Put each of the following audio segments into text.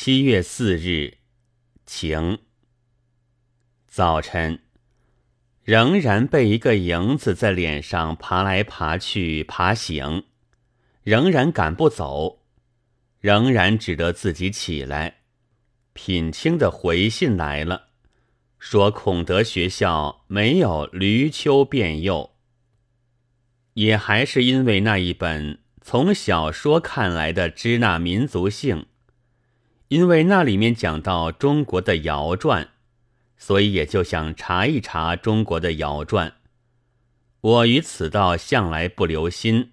七月四日，晴。早晨，仍然被一个影子在脸上爬来爬去，爬醒，仍然赶不走，仍然只得自己起来。品清的回信来了，说孔德学校没有驴丘变幼，也还是因为那一本从小说看来的支那民族性。因为那里面讲到中国的尧传，所以也就想查一查中国的尧传。我于此道向来不留心，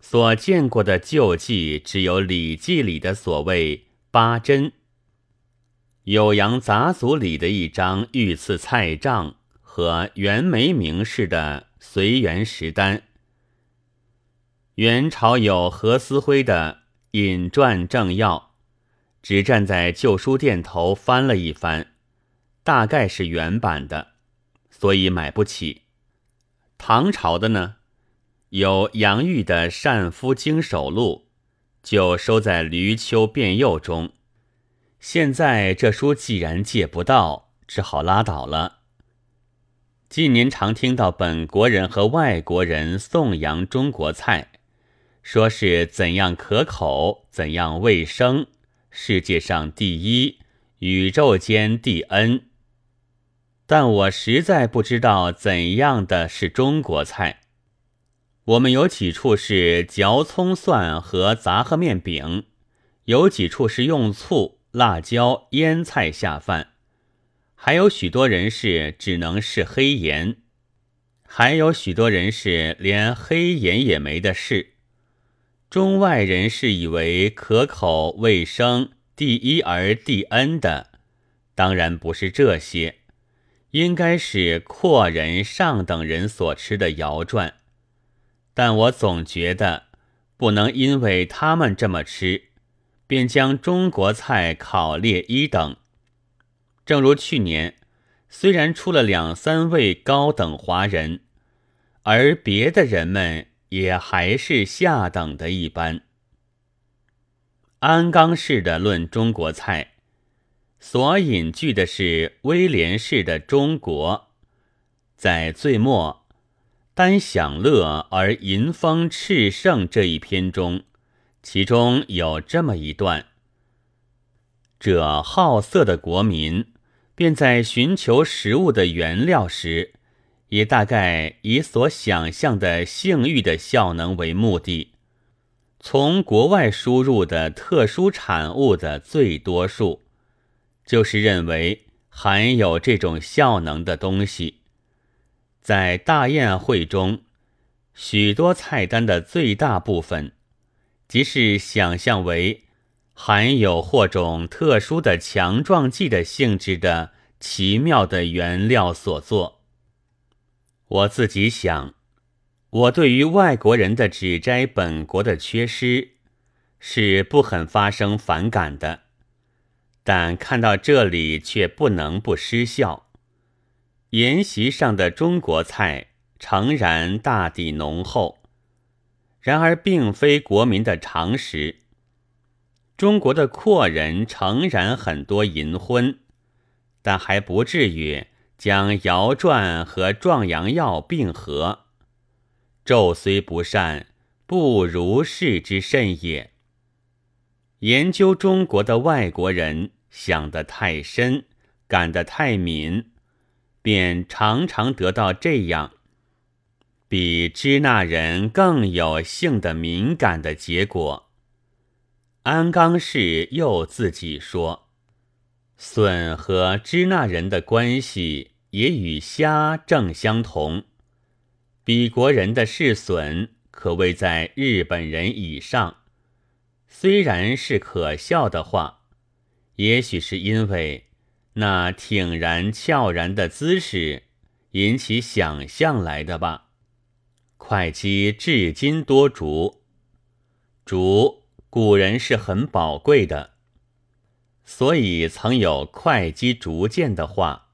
所见过的旧记只有《礼记》里的所谓八珍，《酉阳杂族里的一张御赐菜账和袁枚名士的随园食单。元朝有何思辉的《引传正要》。只站在旧书店头翻了一翻，大概是原版的，所以买不起。唐朝的呢，有杨玉的《善夫经手录》，就收在《驴丘变幼》中。现在这书既然借不到，只好拉倒了。近年常听到本国人和外国人颂扬中国菜，说是怎样可口，怎样卫生。世界上第一，宇宙间第 N。但我实在不知道怎样的是中国菜。我们有几处是嚼葱蒜和杂合面饼，有几处是用醋、辣椒腌菜下饭，还有许多人是只能是黑盐，还有许多人是连黑盐也没的事。中外人士以为可口卫生第一而第 N 的，当然不是这些，应该是阔人上等人所吃的肴馔。但我总觉得不能因为他们这么吃，便将中国菜考列一等。正如去年，虽然出了两三位高等华人，而别的人们。也还是下等的一般。安冈市的论中国菜，所引据的是威廉式的《中国》，在最末“单享乐而淫风炽盛”这一篇中，其中有这么一段：这好色的国民，便在寻求食物的原料时。也大概以所想象的性欲的效能为目的，从国外输入的特殊产物的最多数，就是认为含有这种效能的东西，在大宴会中，许多菜单的最大部分，即是想象为含有或种特殊的强壮剂的性质的奇妙的原料所做。我自己想，我对于外国人的指摘本国的缺失，是不很发生反感的。但看到这里，却不能不失笑。筵席上的中国菜诚然大抵浓厚，然而并非国民的常识。中国的阔人诚然很多淫荤，但还不至于。将摇传和壮阳药并合，咒虽不善，不如是之甚也。研究中国的外国人想得太深，感得太敏，便常常得到这样，比支那人更有性的敏感的结果。安刚士又自己说。笋和支那人的关系也与虾正相同，比国人的是笋可谓在日本人以上。虽然是可笑的话，也许是因为那挺然俏然的姿势引起想象来的吧。会稽至今多竹，竹古人是很宝贵的。所以曾有会稽竹剑的话，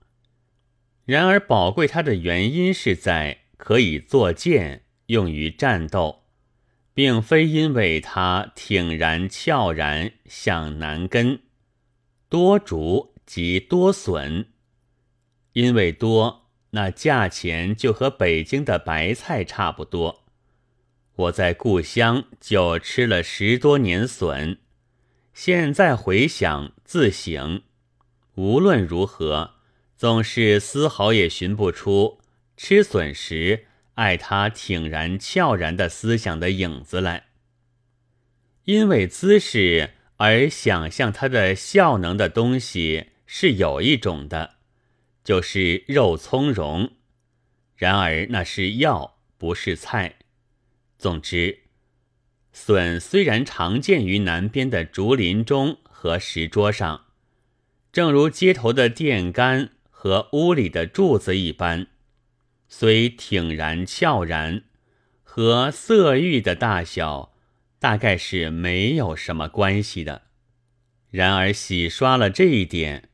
然而宝贵它的原因是在可以作剑用于战斗，并非因为它挺然俏然像南根。多竹即多笋，因为多，那价钱就和北京的白菜差不多。我在故乡就吃了十多年笋，现在回想自省，无论如何，总是丝毫也寻不出吃笋时爱他挺然俏然的思想的影子来。因为姿势而想象他的效能的东西是有一种的，就是肉苁蓉，然而那是药，不是菜。总之，笋虽然常见于南边的竹林中和石桌上，正如街头的电杆和屋里的柱子一般，虽挺然翘然，和色域的大小大概是没有什么关系的。然而洗刷了这一点，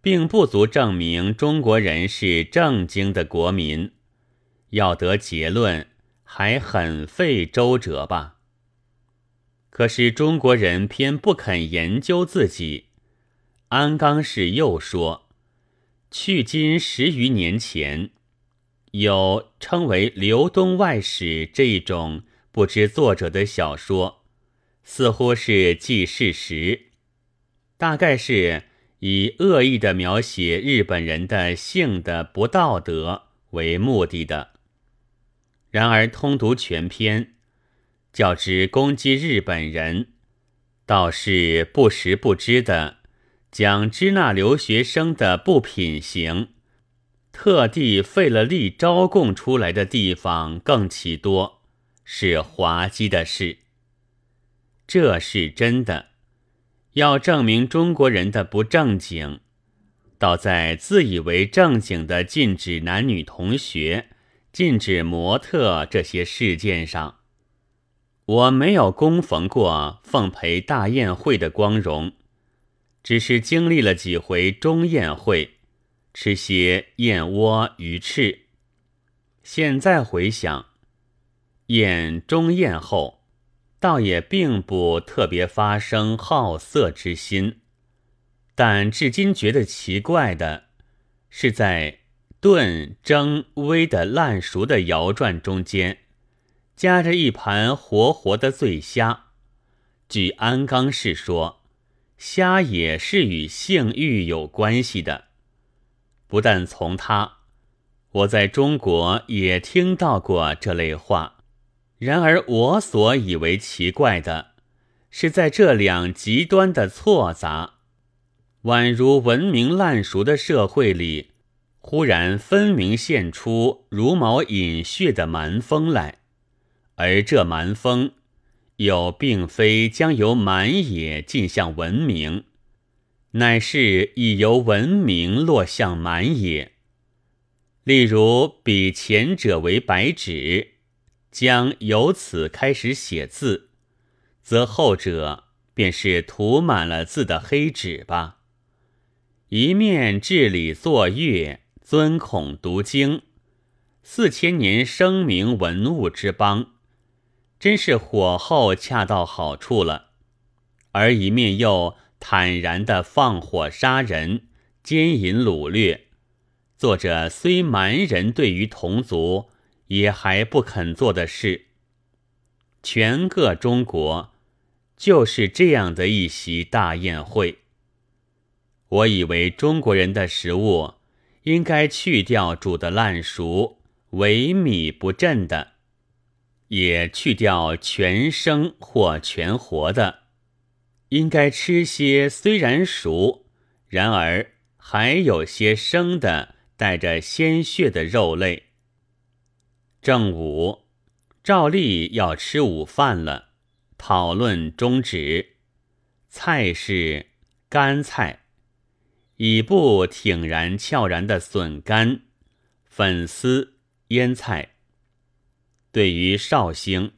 并不足证明中国人是正经的国民。要得结论。还很费周折吧？可是中国人偏不肯研究自己。安刚士又说，去今十余年前，有称为《刘东外史》这一种不知作者的小说，似乎是记事实，大概是以恶意的描写日本人的性的不道德为目的的。然而，通读全篇，较之攻击日本人，倒是不时不知的讲支那留学生的不品行，特地费了力招供出来的地方更其多，是滑稽的事。这是真的。要证明中国人的不正经，倒在自以为正经的禁止男女同学。禁止模特这些事件上，我没有恭逢过奉陪大宴会的光荣，只是经历了几回中宴会，吃些燕窝鱼翅。现在回想，宴中宴后，倒也并不特别发生好色之心，但至今觉得奇怪的是在。炖蒸煨的烂熟的窑转中间，夹着一盘活活的醉虾。据安刚士说，虾也是与性欲有关系的。不但从他，我在中国也听到过这类话。然而我所以为奇怪的，是在这两极端的错杂，宛如文明烂熟的社会里。忽然分明现出茹毛饮血的蛮风来，而这蛮风又并非将由蛮野进向文明，乃是已由文明落向蛮野。例如，比前者为白纸，将由此开始写字，则后者便是涂满了字的黑纸吧。一面治理作乐。尊孔读经，四千年声名文物之邦，真是火候恰到好处了。而一面又坦然的放火杀人、奸淫掳掠，做着虽蛮人对于同族也还不肯做的事。全个中国就是这样的一席大宴会。我以为中国人的食物。应该去掉煮的烂熟、萎靡不振的，也去掉全生或全活的。应该吃些虽然熟，然而还有些生的、带着鲜血的肉类。正午，照例要吃午饭了，讨论终止。菜是干菜。已不挺然翘然的笋干、粉丝、腌菜。对于绍兴，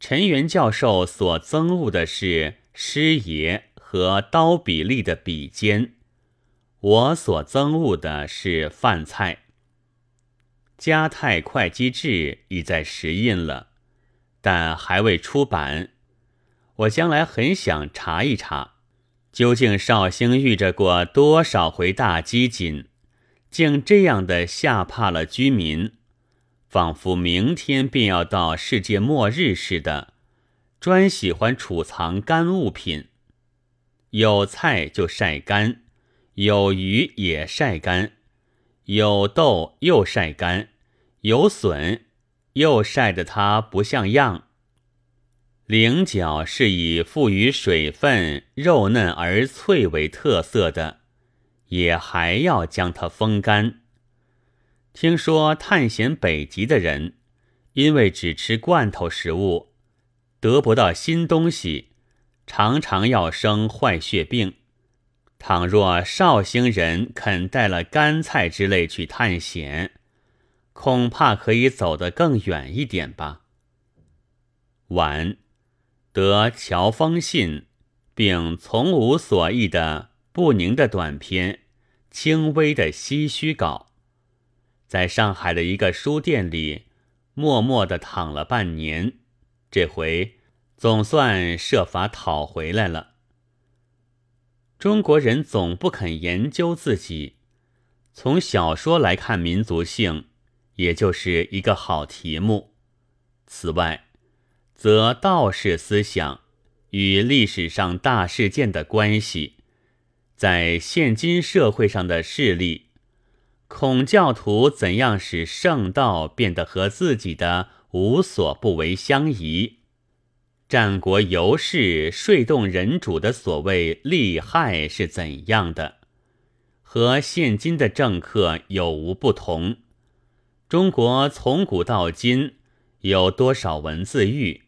陈元教授所憎恶的是师爷和刀比利的比肩，我所憎恶的是饭菜。嘉泰会稽志已在石印了，但还未出版。我将来很想查一查。究竟绍兴遇着过多少回大饥馑，竟这样的吓怕了居民，仿佛明天便要到世界末日似的，专喜欢储藏干物品，有菜就晒干，有鱼也晒干，有豆又晒干，有笋又晒得它不像样。菱角是以富于水分、肉嫩而脆为特色的，也还要将它风干。听说探险北极的人，因为只吃罐头食物，得不到新东西，常常要生坏血病。倘若绍兴人肯带了干菜之类去探险，恐怕可以走得更远一点吧。晚。得乔峰信，并从无所忆的不宁的短篇，轻微的唏嘘稿，在上海的一个书店里，默默的躺了半年，这回总算设法讨回来了。中国人总不肯研究自己，从小说来看民族性，也就是一个好题目。此外。则道士思想与历史上大事件的关系，在现今社会上的势力，孔教徒怎样使圣道变得和自己的无所不为相宜？战国游士睡动人主的所谓利害是怎样的？和现今的政客有无不同？中国从古到今有多少文字狱？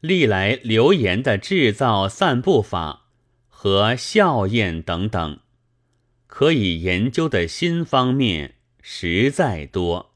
历来流言的制造、散布法和效验等等，可以研究的新方面实在多。